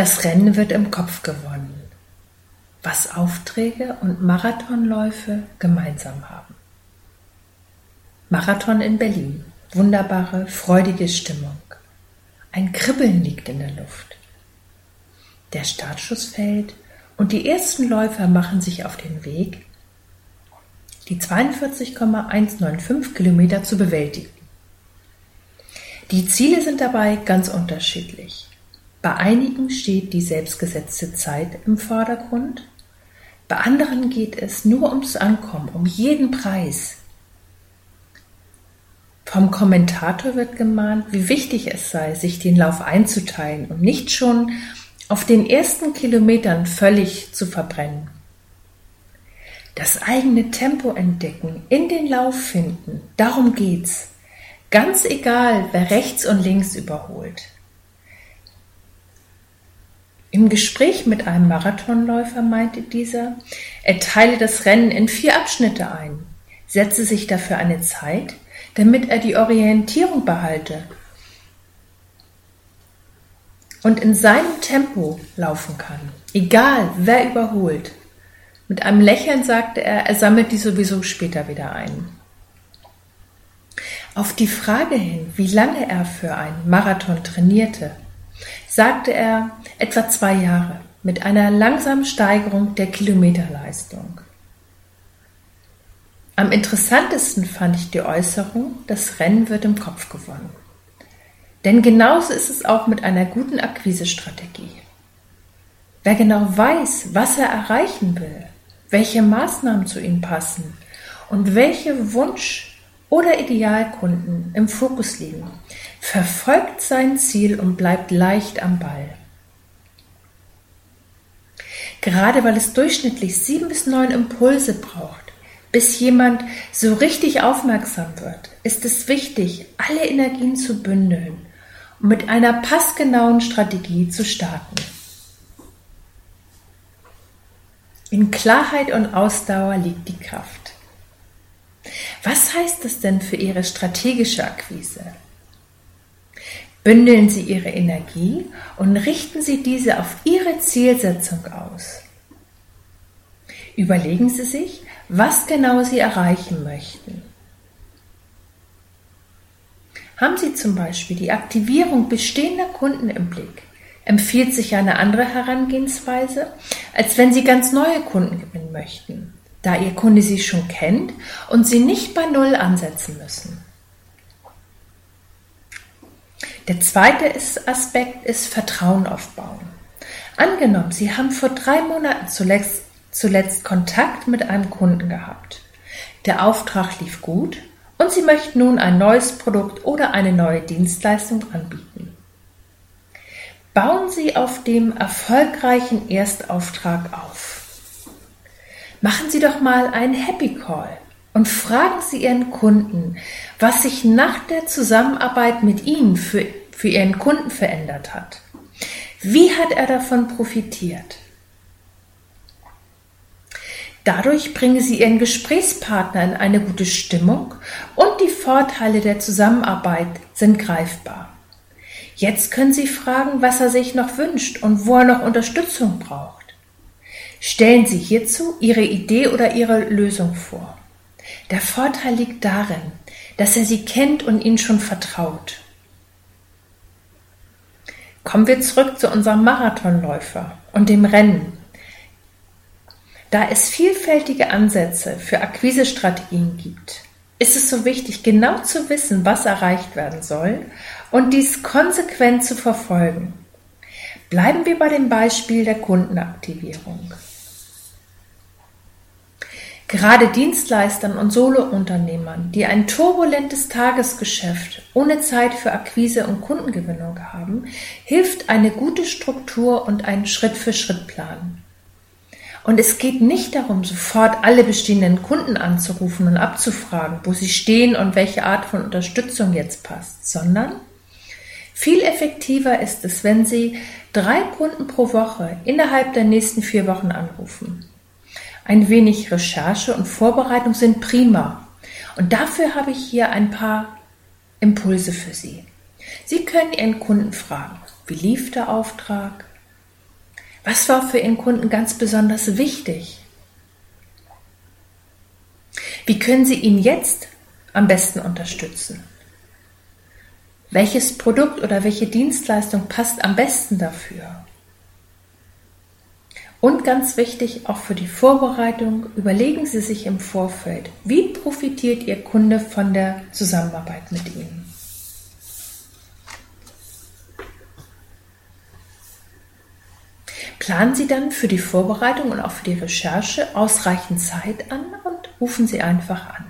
Das Rennen wird im Kopf gewonnen, was Aufträge und Marathonläufe gemeinsam haben. Marathon in Berlin. Wunderbare, freudige Stimmung. Ein Kribbeln liegt in der Luft. Der Startschuss fällt und die ersten Läufer machen sich auf den Weg, die 42,195 Kilometer zu bewältigen. Die Ziele sind dabei ganz unterschiedlich. Bei einigen steht die selbstgesetzte Zeit im Vordergrund, bei anderen geht es nur ums Ankommen, um jeden Preis. Vom Kommentator wird gemahnt, wie wichtig es sei, sich den Lauf einzuteilen und nicht schon auf den ersten Kilometern völlig zu verbrennen. Das eigene Tempo entdecken, in den Lauf finden, darum geht's. Ganz egal, wer rechts und links überholt. Im Gespräch mit einem Marathonläufer meinte dieser, er teile das Rennen in vier Abschnitte ein, setze sich dafür eine Zeit, damit er die Orientierung behalte und in seinem Tempo laufen kann, egal wer überholt. Mit einem Lächeln sagte er, er sammelt die sowieso später wieder ein. Auf die Frage hin, wie lange er für einen Marathon trainierte, sagte er etwa zwei Jahre mit einer langsamen Steigerung der Kilometerleistung. Am interessantesten fand ich die Äußerung, das Rennen wird im Kopf gewonnen. Denn genauso ist es auch mit einer guten Akquisestrategie. Wer genau weiß, was er erreichen will, welche Maßnahmen zu ihm passen und welche Wunsch- oder Idealkunden im Fokus liegen, verfolgt sein Ziel und bleibt leicht am Ball. Gerade weil es durchschnittlich sieben bis neun Impulse braucht, bis jemand so richtig aufmerksam wird, ist es wichtig, alle Energien zu bündeln und mit einer passgenauen Strategie zu starten. In Klarheit und Ausdauer liegt die Kraft. Was heißt das denn für Ihre strategische Akquise? Bündeln Sie Ihre Energie und richten Sie diese auf Ihre Zielsetzung aus. Überlegen Sie sich, was genau Sie erreichen möchten. Haben Sie zum Beispiel die Aktivierung bestehender Kunden im Blick, empfiehlt sich eine andere Herangehensweise, als wenn Sie ganz neue Kunden gewinnen möchten, da Ihr Kunde Sie schon kennt und Sie nicht bei Null ansetzen müssen. Der zweite Aspekt ist Vertrauen aufbauen. Angenommen, Sie haben vor drei Monaten zuletzt, zuletzt Kontakt mit einem Kunden gehabt. Der Auftrag lief gut und Sie möchten nun ein neues Produkt oder eine neue Dienstleistung anbieten. Bauen Sie auf dem erfolgreichen Erstauftrag auf. Machen Sie doch mal einen Happy Call und fragen Sie Ihren Kunden, was sich nach der Zusammenarbeit mit Ihnen für für Ihren Kunden verändert hat. Wie hat er davon profitiert? Dadurch bringen Sie Ihren Gesprächspartner in eine gute Stimmung und die Vorteile der Zusammenarbeit sind greifbar. Jetzt können Sie fragen, was er sich noch wünscht und wo er noch Unterstützung braucht. Stellen Sie hierzu Ihre Idee oder Ihre Lösung vor. Der Vorteil liegt darin, dass er Sie kennt und Ihnen schon vertraut. Kommen wir zurück zu unserem Marathonläufer und dem Rennen. Da es vielfältige Ansätze für Akquisestrategien gibt, ist es so wichtig, genau zu wissen, was erreicht werden soll und dies konsequent zu verfolgen. Bleiben wir bei dem Beispiel der Kundenaktivierung. Gerade Dienstleistern und Solounternehmern, die ein turbulentes Tagesgeschäft ohne Zeit für Akquise und Kundengewinnung haben, hilft eine gute Struktur und ein Schritt-für-Schritt-Plan. Und es geht nicht darum, sofort alle bestehenden Kunden anzurufen und abzufragen, wo sie stehen und welche Art von Unterstützung jetzt passt, sondern viel effektiver ist es, wenn Sie drei Kunden pro Woche innerhalb der nächsten vier Wochen anrufen. Ein wenig Recherche und Vorbereitung sind prima. Und dafür habe ich hier ein paar Impulse für Sie. Sie können Ihren Kunden fragen, wie lief der Auftrag? Was war für Ihren Kunden ganz besonders wichtig? Wie können Sie ihn jetzt am besten unterstützen? Welches Produkt oder welche Dienstleistung passt am besten dafür? Und ganz wichtig, auch für die Vorbereitung, überlegen Sie sich im Vorfeld, wie profitiert Ihr Kunde von der Zusammenarbeit mit Ihnen? Planen Sie dann für die Vorbereitung und auch für die Recherche ausreichend Zeit an und rufen Sie einfach an.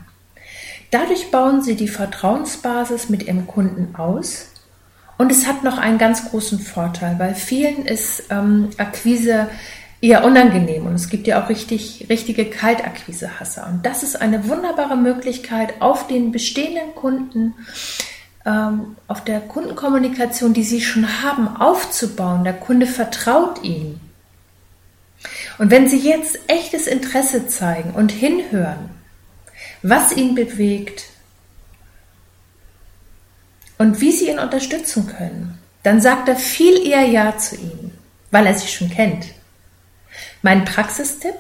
Dadurch bauen Sie die Vertrauensbasis mit Ihrem Kunden aus und es hat noch einen ganz großen Vorteil, weil vielen ist ähm, Akquise eher unangenehm und es gibt ja auch richtig, richtige Kaltakquise-Hasser. Und das ist eine wunderbare Möglichkeit, auf den bestehenden Kunden, ähm, auf der Kundenkommunikation, die sie schon haben, aufzubauen. Der Kunde vertraut ihnen. Und wenn sie jetzt echtes Interesse zeigen und hinhören, was ihn bewegt und wie sie ihn unterstützen können, dann sagt er viel eher Ja zu ihnen, weil er sie schon kennt. Mein Praxistipp?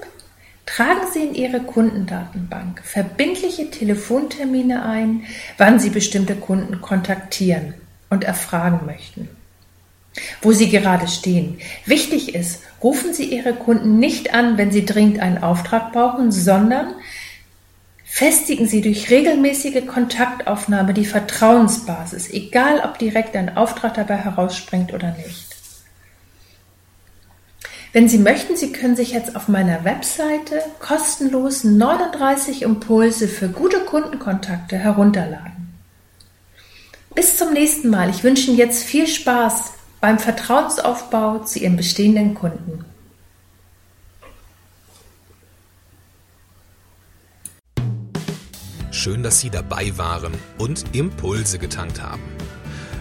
Tragen Sie in Ihre Kundendatenbank verbindliche Telefontermine ein, wann Sie bestimmte Kunden kontaktieren und erfragen möchten. Wo Sie gerade stehen. Wichtig ist, rufen Sie Ihre Kunden nicht an, wenn Sie dringend einen Auftrag brauchen, sondern festigen Sie durch regelmäßige Kontaktaufnahme die Vertrauensbasis, egal ob direkt ein Auftrag dabei herausspringt oder nicht. Wenn Sie möchten, Sie können sich jetzt auf meiner Webseite kostenlos 39 Impulse für gute Kundenkontakte herunterladen. Bis zum nächsten Mal. Ich wünsche Ihnen jetzt viel Spaß beim Vertrauensaufbau zu Ihren bestehenden Kunden. Schön, dass Sie dabei waren und Impulse getankt haben.